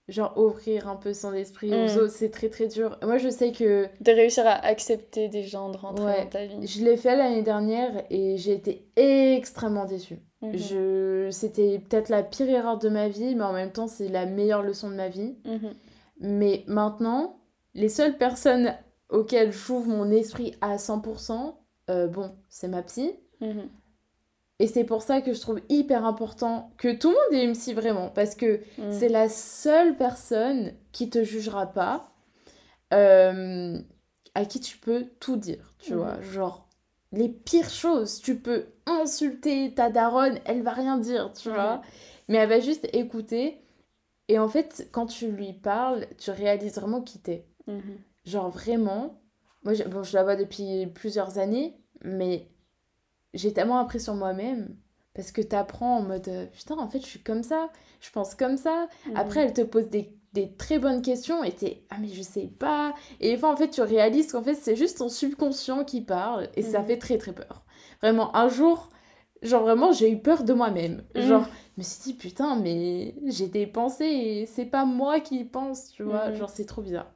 genre ouvrir un peu son esprit aux Mm. autres, c'est très très dur. Moi je sais que De réussir à accepter des gens, de rentrer Ouais. dans ta vie. je l'ai fait l'année dernière et j'ai été extrêmement déçue. Mhm. Je c'était peut-être la pire erreur de ma vie, mais en même temps c'est la meilleure leçon de ma vie. Mhm. Mais maintenant, les seules personnes auxquelles j'ouvre mon esprit à 100%, euh, bon, c'est ma psy. Mhm. Et c'est pour ça que je trouve hyper important que tout le monde ait une psy vraiment. Parce que Mhm. c'est la seule personne qui te jugera pas, euh, à qui tu peux tout dire, tu Mhm. vois. Genre, les pires choses, tu peux insulter ta daronne, elle va rien dire, tu vois. Mais elle va juste écouter. Et en fait, quand tu lui parles, tu réalises vraiment qui t'es. Mhm. Genre vraiment, moi je, bon, je la vois depuis plusieurs années, mais j'ai tellement appris sur moi-même parce que t'apprends en mode euh, putain, en fait, je suis comme ça, je pense comme ça. Mhm. Après, elle te pose des, des très bonnes questions et t'es ah, mais je sais pas. Et des fois, en fait, tu réalises qu'en fait, c'est juste ton subconscient qui parle et ça Mhm. fait très très peur. Vraiment, un jour, genre vraiment, j'ai eu peur de moi-même. Genre, je me suis dit putain, mais j'ai des pensées et c'est pas moi qui pense, tu vois. Genre, c'est trop bizarre.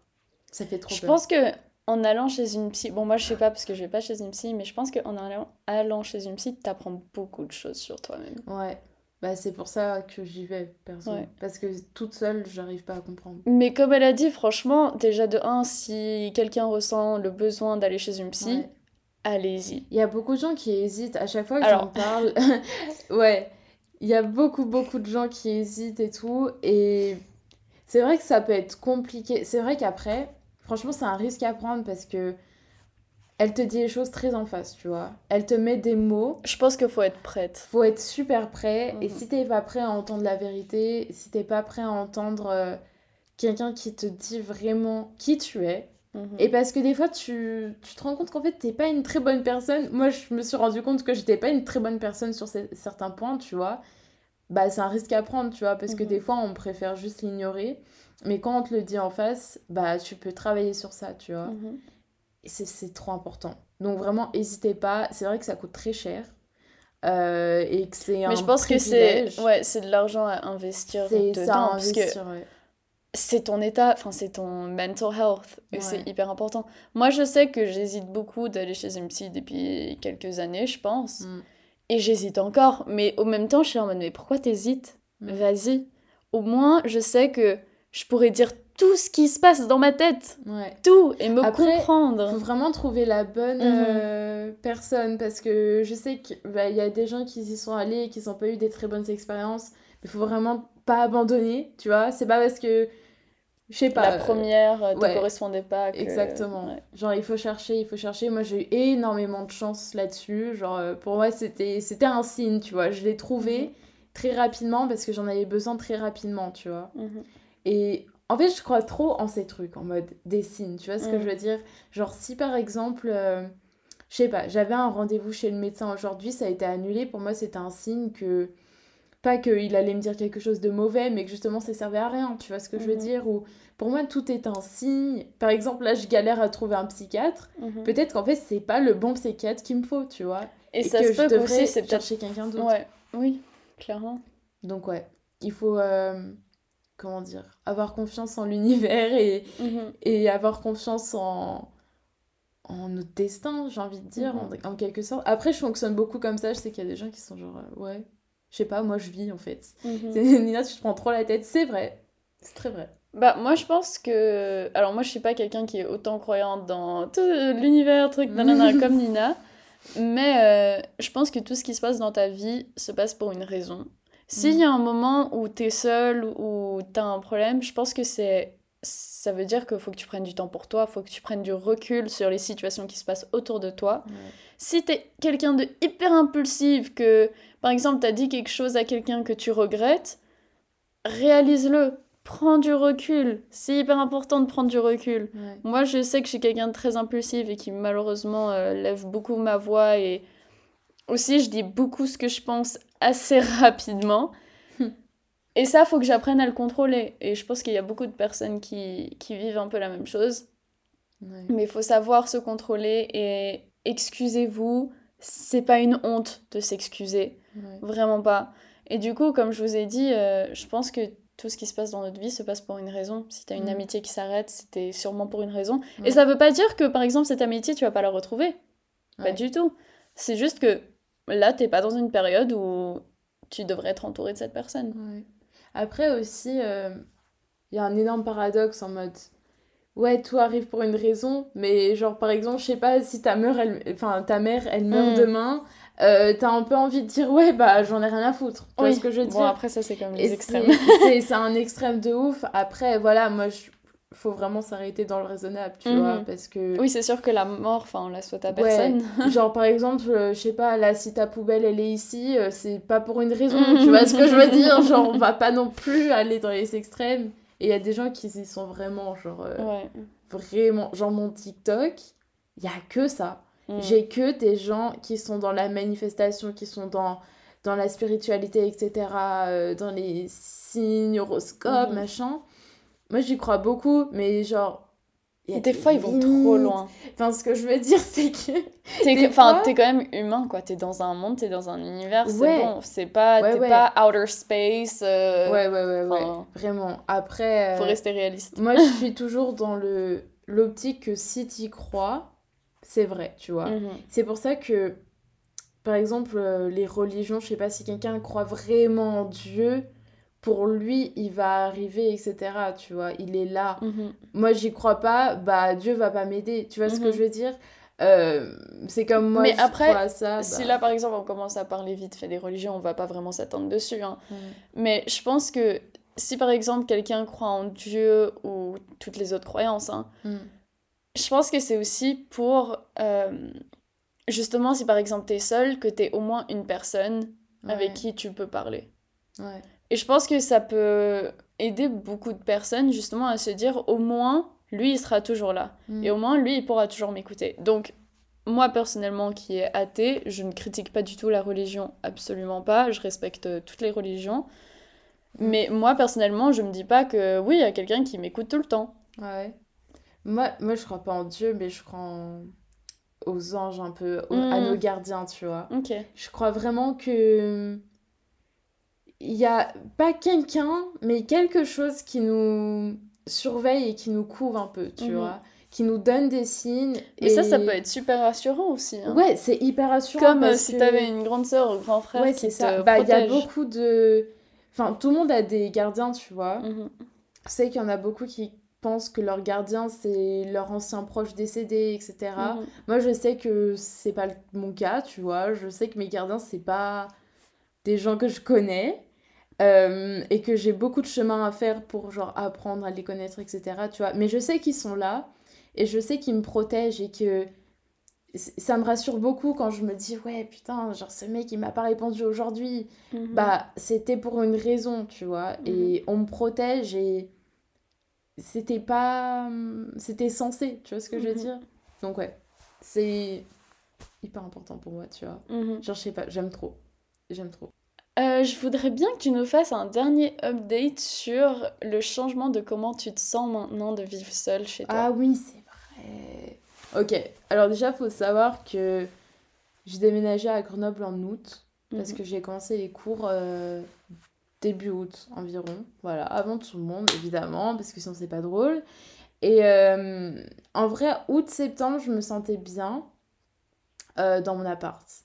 Ça fait trop Je peur. pense que en allant chez une psy, bon moi je sais pas parce que je vais pas chez une psy, mais je pense qu'en allant, allant chez une psy, t'apprends beaucoup de choses sur toi-même. Ouais, bah c'est pour ça que j'y vais, perso. Ouais. Parce que toute seule, j'arrive pas à comprendre. Mais comme elle a dit, franchement, déjà de 1, si quelqu'un ressent le besoin d'aller chez une psy, Ouais. allez-y. Il y a beaucoup de gens qui hésitent à chaque fois que Alors. j'en parle. ouais, il y a beaucoup, beaucoup de gens qui hésitent et tout. Et c'est vrai que ça peut être compliqué. C'est vrai qu'après, franchement, c'est un risque à prendre parce que elle te dit les choses très en face, tu vois. Elle te met des mots. Je pense qu'il faut être prête. faut être super prêt. Et Mhm. si t'es pas prêt à entendre la vérité, si t'es pas prêt à entendre euh, quelqu'un qui te dit vraiment qui tu es, Mhm. et parce que des fois tu, tu te rends compte qu'en fait t'es pas une très bonne personne. Moi je me suis rendu compte que j'étais pas une très bonne personne sur ce- certains points, tu vois. Bah c'est un risque à prendre, tu vois, parce que Mhm. des fois on préfère juste l'ignorer. Mais quand on te le dit en face, bah tu peux travailler sur ça, tu vois. Mhm. C'est- c'est trop important. Donc vraiment, n'hésitez pas. C'est vrai que ça coûte très cher. euh, et que c'est un Mais je pense que c'est ouais, c'est de l'argent à investir C'est dedans ça investir, ouais. c'est ton état, enfin c'est ton mental health Ouais. c'est hyper important. Moi, je sais que j'hésite beaucoup d'aller chez une psy depuis quelques années, je pense. Mm. Et j'hésite encore, mais au même temps, je suis en mode mais pourquoi t'hésites? Mm. Vas-y. Au moins, je sais que je pourrais dire tout ce qui se passe dans ma tête, Ouais. tout et me Après, comprendre. Faut vraiment trouver la bonne Mhm. euh, personne parce que je sais qu'il y a des gens qui y sont allés et qui n'ont pas eu des très bonnes expériences. Mais il faut vraiment pas abandonner, tu vois. C'est pas parce que, je sais pas. La première euh, te ouais. correspondait pas. que- Exactement. ouais. Genre, il faut chercher, il faut chercher. Moi, j'ai eu énormément de chance là-dessus. Genre, euh, pour moi, c'était c'était un signe, tu vois. Je l'ai trouvé Mhm. très rapidement parce que j'en avais besoin très rapidement, tu vois. Mhm. Et en fait, je crois trop en ces trucs, en mode des signes, tu vois ce que Mhm. je veux dire? Genre, si par exemple, euh, je sais pas, j'avais un rendez-vous chez le médecin aujourd'hui, ça a été annulé, pour moi, c'était un signe que. Pas qu'il allait me dire quelque chose de mauvais, mais que justement ça servait à rien, tu vois ce que je veux Mhm. dire? Ou pour moi, tout est un signe. Par exemple, là, je galère à trouver un psychiatre. Mhm. Peut-être qu'en fait, c'est pas le bon psychiatre qu'il me faut, tu vois? Et, ça que se je peut devrais aussi, c'est peut-être. chercher quelqu'un d'autre. Ouais, oui, clairement. Donc, ouais, il faut. euh, comment dire Avoir confiance en l'univers et Mhm. et avoir confiance en, en notre destin, j'ai envie de dire, Mhm. en, en quelque sorte. Après, je fonctionne beaucoup comme ça, je sais qu'il y a des gens qui sont genre, euh, ouais, je sais pas, moi je vis en fait. Mhm. Nina, tu te prends trop la tête, c'est vrai, c'est très vrai. Bah, moi, je pense que. Alors, moi, je suis pas quelqu'un qui est autant croyante dans tout l'univers, truc, nanana, comme Nina. Mais euh, je pense que tout ce qui se passe dans ta vie se passe pour une raison. S'il y a un moment où t'es seule ou t'as un problème, je pense que c'est. Ça veut dire qu'il faut que tu prennes du temps pour toi, faut que tu prennes du recul sur les situations qui se passent autour de toi. Si t'es quelqu'un de hyper impulsif, que par exemple t'as dit quelque chose à quelqu'un que tu regrettes, réalise-le. prends du recul. C'est hyper important de prendre du recul. Moi, je sais que je suis quelqu'un de très impulsif et qui malheureusement euh, lève beaucoup ma voix et aussi je dis beaucoup ce que je pense assez rapidement. et ça, faut que j'apprenne à le contrôler. Et je pense qu'il y a beaucoup de personnes qui, qui vivent un peu la même chose. Mais il faut savoir se contrôler et excusez-vous. C'est pas une honte de s'excuser. Vraiment pas. Et du coup, comme je vous ai dit, euh, je pense que tout ce qui se passe dans notre vie se passe pour une raison. Si tu as une mm. amitié qui s'arrête, c'était sûrement pour une raison. Et ça veut pas dire que, par exemple, cette amitié, tu vas pas la retrouver. Pas du tout. C'est juste que là, t'es pas dans une période où tu devrais être entouré de cette personne. Après aussi, il euh, y a un énorme paradoxe en mode ouais, tout arrive pour une raison, mais genre par exemple, je sais pas si ta mère, elle, enfin, ta mère, elle meurt mm. demain, euh, t'as un peu envie de dire ouais bah j'en ai rien à foutre. Tu vois ce que je veux dire? bon après ça c'est comme les extrêmes. c'est un extrême de ouf. Après voilà moi je faut vraiment s'arrêter dans le raisonnable tu vois mhm. parce que oui c'est sûr que la mort enfin on la souhaite à personne genre par exemple euh, je sais pas là si ta poubelle elle est ici euh, c'est pas pour une raison tu vois ce que je veux dire? Genre on va pas non plus aller dans les extrêmes et il y a des gens qui y sont vraiment genre vraiment genre mon TikTok il y a que ça Mm. J'ai que des gens qui sont dans la manifestation, qui sont dans, dans la spiritualité, etc., euh, dans les signes, horoscopes, mm. machin. Moi, j'y crois beaucoup, mais genre. des, fois, ils vont trop loin. Enfin, ce que je veux dire, c'est que. T'es quand même humain, quoi. T'es dans un monde, t'es dans un univers, c'est bon. C'est pas, t'es pas outer space. Euh, ouais, ouais, ouais, ouais. Vraiment. Après. Faut euh, rester réaliste. Moi, je suis toujours dans le l'optique que si t'y crois, c'est vrai, tu vois. Mhm. C'est pour ça que, par exemple, euh, les religions, je sais pas si quelqu'un croit vraiment en Dieu, pour lui, il va arriver, etc. Tu vois, il est là. Mhm. Moi, j'y crois pas, bah Dieu va pas m'aider. Tu vois ce que mhm. je veux dire? Euh, c'est comme moi, mais après, ça. Si bah là, par exemple, on commence à parler vite fait des religions, on va pas vraiment s'attendre dessus. Hein. Mais je pense que si par exemple quelqu'un croit en Dieu ou toutes les autres croyances, hein, je pense que c'est aussi pour, euh, justement, si par exemple t'es seul, que t'es au moins une personne avec qui tu peux parler. Ouais. Et je pense que ça peut aider beaucoup de personnes justement à se dire au moins lui il sera toujours là mm. et au moins lui il pourra toujours m'écouter. Donc moi personnellement qui est athée, je ne critique pas du tout la religion, absolument pas, je respecte toutes les religions. Mm. Mais moi personnellement, je me dis pas que oui, il y a quelqu'un qui m'écoute tout le temps. Ouais. Moi, moi, je crois pas en Dieu, mais je crois aux anges un peu, à hmm. nos gardiens, tu vois. Je crois vraiment que il y a pas quelqu'un, mais quelque chose qui nous surveille et qui nous couvre un peu, tu mhm. vois qui nous donne des signes. Et ça, ça peut être super rassurant aussi. Hein. Ouais, c'est hyper rassurant. Comme euh, si tu t'avais une grande sœur ou grand frère. Ouais, c'est ça. Bah, il y a beaucoup de. Enfin, tout le monde a des gardiens, tu vois. Mhm. Je sais qu'il y en a beaucoup qui pensent que leur gardien c'est leur ancien proche décédé, etc. Mhm. Moi je sais que c'est pas mon cas, tu vois. Je sais que mes gardiens c'est pas des gens que je connais. Euh, et que j'ai beaucoup de chemin à faire pour genre apprendre à les connaître, etc. Tu vois. Mais je sais qu'ils sont là et je sais qu'ils me protègent et que ça me rassure beaucoup quand je me dis ouais putain genre ce mec il m'a pas répondu aujourd'hui mhm. bah c'était pour une raison tu vois mhm. et on me protège et c'était pas. C'était censé, tu vois ce que je veux mhm. dire Donc, ouais, c'est hyper important pour moi, tu vois. Genre, je sais pas, j'aime trop. J'aime trop. Euh, je voudrais bien que tu nous fasses un dernier update sur le changement de comment tu te sens maintenant de vivre seule chez toi. Ah oui, c'est vrai. Ok, alors déjà, faut savoir que j'ai déménagé à Grenoble en août parce mhm. que j'ai commencé les cours euh, début août environ, voilà, avant tout le monde évidemment, parce que sinon c'est pas drôle. Et euh, en vrai, août-septembre, je me sentais bien dans mon appart.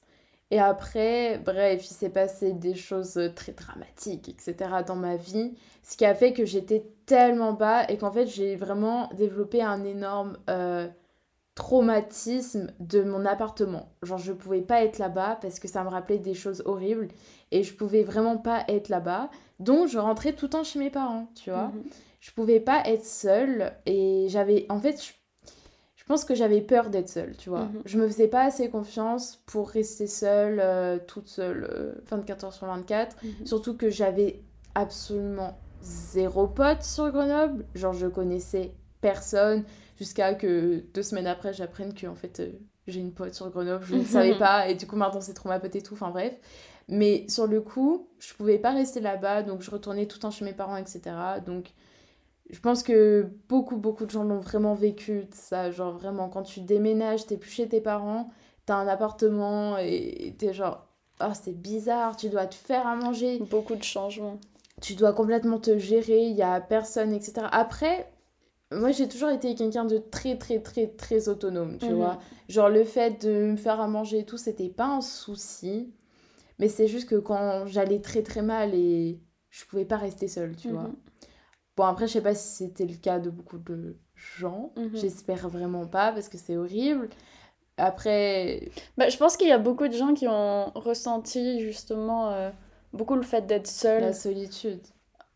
Et après, bref, il s'est passé des choses très dramatiques, etc. dans ma vie, ce qui a fait que j'étais tellement bas et qu'en fait j'ai vraiment développé un énorme euh, traumatisme de mon appartement. Genre je pouvais pas être là-bas parce que ça me rappelait des choses horribles et je pouvais vraiment pas être là-bas. Donc je rentrais tout le temps chez mes parents, tu vois. Mhm. Je pouvais pas être seule et j'avais en fait je, pense que j'avais peur d'être seule, tu vois. Mhm. Je me faisais pas assez confiance pour rester seule euh, toute seule 24 euh, heures sur 24, mhm. surtout que j'avais absolument zéro pote sur Grenoble. Genre, je connaissais personne jusqu'à que deux semaines après, j'apprenne que en fait, euh, j'ai une pote sur Grenoble. Je ne savais pas. Et du coup, maintenant, c'est trop ma pote et tout. Enfin, bref. Mais sur le coup, je pouvais pas rester là-bas. Donc, je retournais tout le temps chez mes parents, etc. Donc, je pense que beaucoup, beaucoup de gens l'ont vraiment vécu, ça. Genre, vraiment, quand tu déménages, t'es plus chez tes parents, t'as un appartement et t'es genre, oh, c'est bizarre, tu dois te faire à manger. Beaucoup de changements. Tu dois complètement te gérer, il y a personne, etc. Après, moi, j'ai toujours été quelqu'un de très, très, très, très autonome, tu mhm. vois. Genre, le fait de me faire à manger et tout, c'était pas un souci. Mais c'est juste que quand j'allais très, très mal et je pouvais pas rester seule, tu vois. Bon, après, je sais pas si c'était le cas de beaucoup de gens. Mhm. J'espère vraiment pas parce que c'est horrible. Après. Bah, je pense qu'il y a beaucoup de gens qui ont ressenti justement euh, beaucoup le fait d'être seul. La solitude.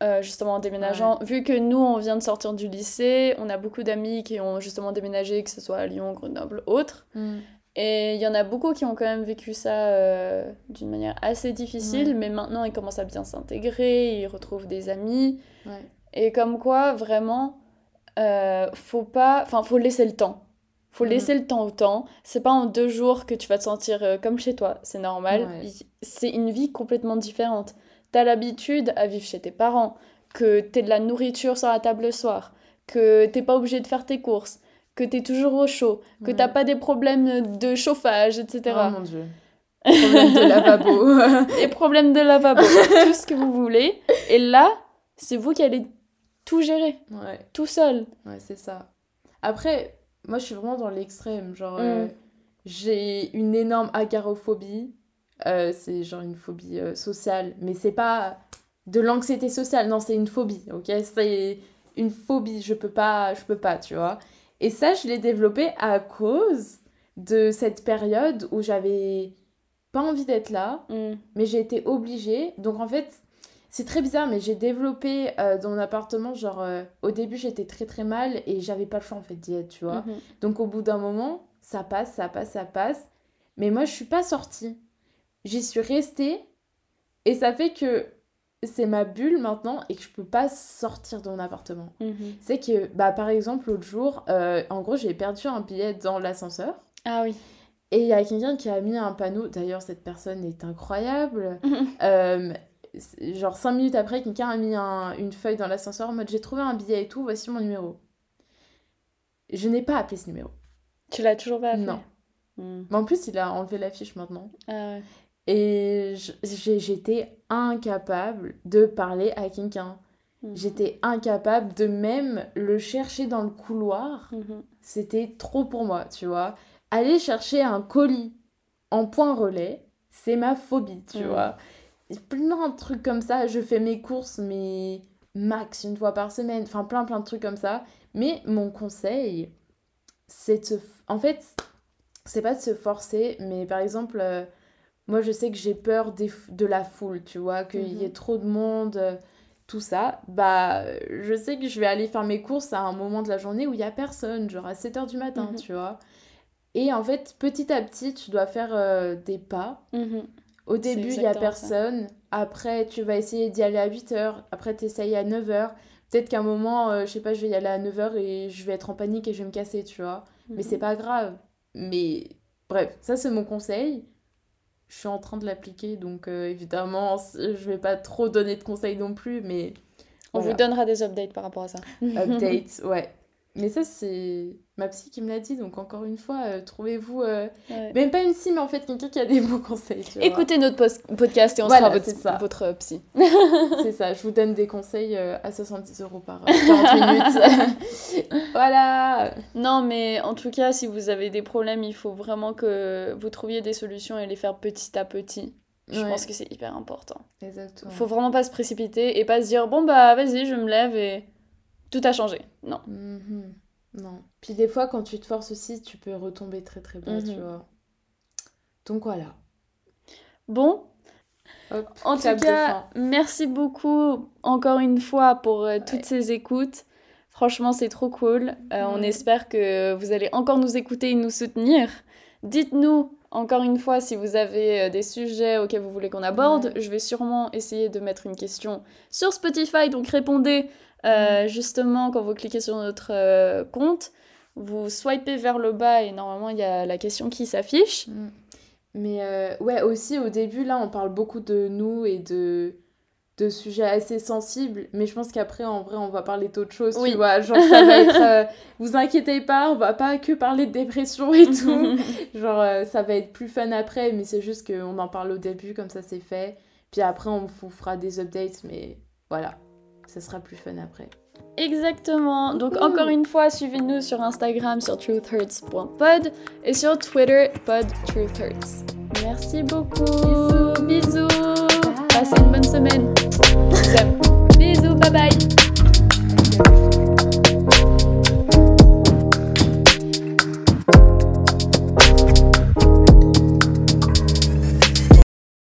Euh, justement en déménageant. Vu que nous, on vient de sortir du lycée, on a beaucoup d'amis qui ont justement déménagé, que ce soit à Lyon, Grenoble, autres. Mm. Et il y en a beaucoup qui ont quand même vécu ça euh, d'une manière assez difficile, mais maintenant ils commencent à bien s'intégrer, ils retrouvent des amis. Ouais. Et comme quoi, vraiment, euh, faut pas. Enfin, faut laisser le temps. Faut mm. laisser le temps au temps. C'est pas en deux jours que tu vas te sentir euh, comme chez toi. C'est normal. C'est une vie complètement différente. T'as l'habitude à vivre chez tes parents, que t'aies de la nourriture sur la table le soir, que t'es pas obligé de faire tes courses, que t'es toujours au chaud, que t'as pas des problèmes de chauffage, etc. Oh mon dieu. Problèmes de lavabo. des problèmes de lavabo. tout ce que vous voulez. Et là, c'est vous qui allez tout gérer. Ouais. Tout seul. Ouais, c'est ça. Après, moi, je suis vraiment dans l'extrême. Genre, euh, mm. j'ai une énorme agarophobie. Euh, c'est genre une phobie euh, sociale. Mais c'est pas de l'anxiété sociale. Non, c'est une phobie, ok? C'est une phobie. Je peux pas, je peux pas, tu vois? Et ça, je l'ai développé à cause de cette période où j'avais pas envie d'être là, mm. mais j'ai été obligée. Donc, en fait, c'est très bizarre, mais j'ai développé euh, dans mon appartement, genre, euh, au début, j'étais très très mal et j'avais pas le choix en fait d'y être, tu vois. Mhm. Donc, au bout d'un moment, ça passe, ça passe, ça passe. Mais moi, je suis pas sortie. J'y suis restée et ça fait que c'est ma bulle maintenant et que je peux pas sortir de mon appartement. Mhm. C'est que, bah, par exemple, l'autre jour, euh, en gros, j'ai perdu un billet dans l'ascenseur. Ah oui. Et il y a quelqu'un qui a mis un panneau, d'ailleurs cette personne est incroyable, genre 5 minutes après, quelqu'un a mis une feuille dans l'ascenseur en mode j'ai trouvé un billet et tout, voici mon numéro. Je n'ai pas appelé ce numéro. Tu l'as toujours pas appelé Non. Hmm. Mais en plus, il a enlevé l'affiche maintenant. Ah ouais. Et j'étais incapable de parler à quelqu'un. Hmm. J'étais incapable de même le chercher dans le couloir. Hmm. C'était trop pour moi, tu vois. Aller chercher un colis en point relais, c'est ma phobie, tu vois plein de trucs comme ça. Je fais mes courses, mais max une fois par semaine. Enfin, plein, plein de trucs comme ça. Mais mon conseil, c'est de se... En fait, c'est pas de se forcer, mais par exemple, euh, moi, je sais que j'ai peur des... de la foule, tu vois, qu'il y ait mhm. trop de monde, euh, tout ça. Bah, je sais que je vais aller faire mes courses à un moment de la journée où il y a personne, genre à 7h du matin, mhm. tu vois. Et en fait, petit à petit, tu dois faire euh, des pas. Mhm. Au début, il n'y a personne. Après, tu vas essayer d'y aller à 8h. Après, tu essayes à 9h. Peut-être qu'à un moment, euh, je sais pas, je vais y aller à 9h et je vais être en panique et je vais me casser, tu vois. Mais c'est mhm. pas grave. Mais bref, ça, c'est mon conseil. Je suis en train de l'appliquer, donc euh, évidemment, je vais pas trop donner de conseils non plus, mais... On vous donnera des updates par rapport à ça. Updates, ouais. Mais ça, c'est ma psy qui me l'a dit. Donc, encore une fois, euh, trouvez-vous. Euh, même pas une psy, mais en fait, quelqu'un qui a des bons conseils. Écoutez notre podcast et on sera votre, votre euh, psy. c'est ça. Je vous donne des conseils à 70 euros par 40 minutes. voilà. Non, mais en tout cas, si vous avez des problèmes, il faut vraiment que vous trouviez des solutions et les faire petit à petit. Je pense que c'est hyper important. Exactement. Faut vraiment pas se précipiter et pas se dire bon, bah, vas-y, je me lève et tout a changé. Non. Mhm. Non. Puis des fois, quand tu te forces aussi, tu peux retomber très très bas, tu mhm. vois. Donc voilà. Bon. en tout cas, merci beaucoup encore une fois pour euh, toutes ces écoutes. Franchement, c'est trop cool. Euh, on espère que vous allez encore nous écouter et nous soutenir. Dites-nous encore une fois, si vous avez des sujets auxquels vous voulez qu'on aborde, je vais sûrement essayer de mettre une question sur Spotify. Donc répondez mm. justement quand vous cliquez sur notre compte. Vous swipez vers le bas et normalement il y a la question qui s'affiche. Mm. Mais ouais, aussi au début, là, on parle beaucoup de nous et de de sujets assez sensibles, mais je pense qu'après, en vrai, on va parler d'autres choses, oui. tu vois, genre ça va être, euh, vous inquiétez pas, on va pas que parler de dépression et tout, genre euh, ça va être plus fun après, mais c'est juste qu'on en parle au début, comme ça c'est fait, puis après on vous fera des updates, mais voilà, ça sera plus fun après. Exactement. Donc encore une fois, suivez-nous sur Instagram sur truthhurts.pod et sur Twitter pod truthhurts. Merci beaucoup. Bisous. Passez une bonne semaine. Bisous, bye bye.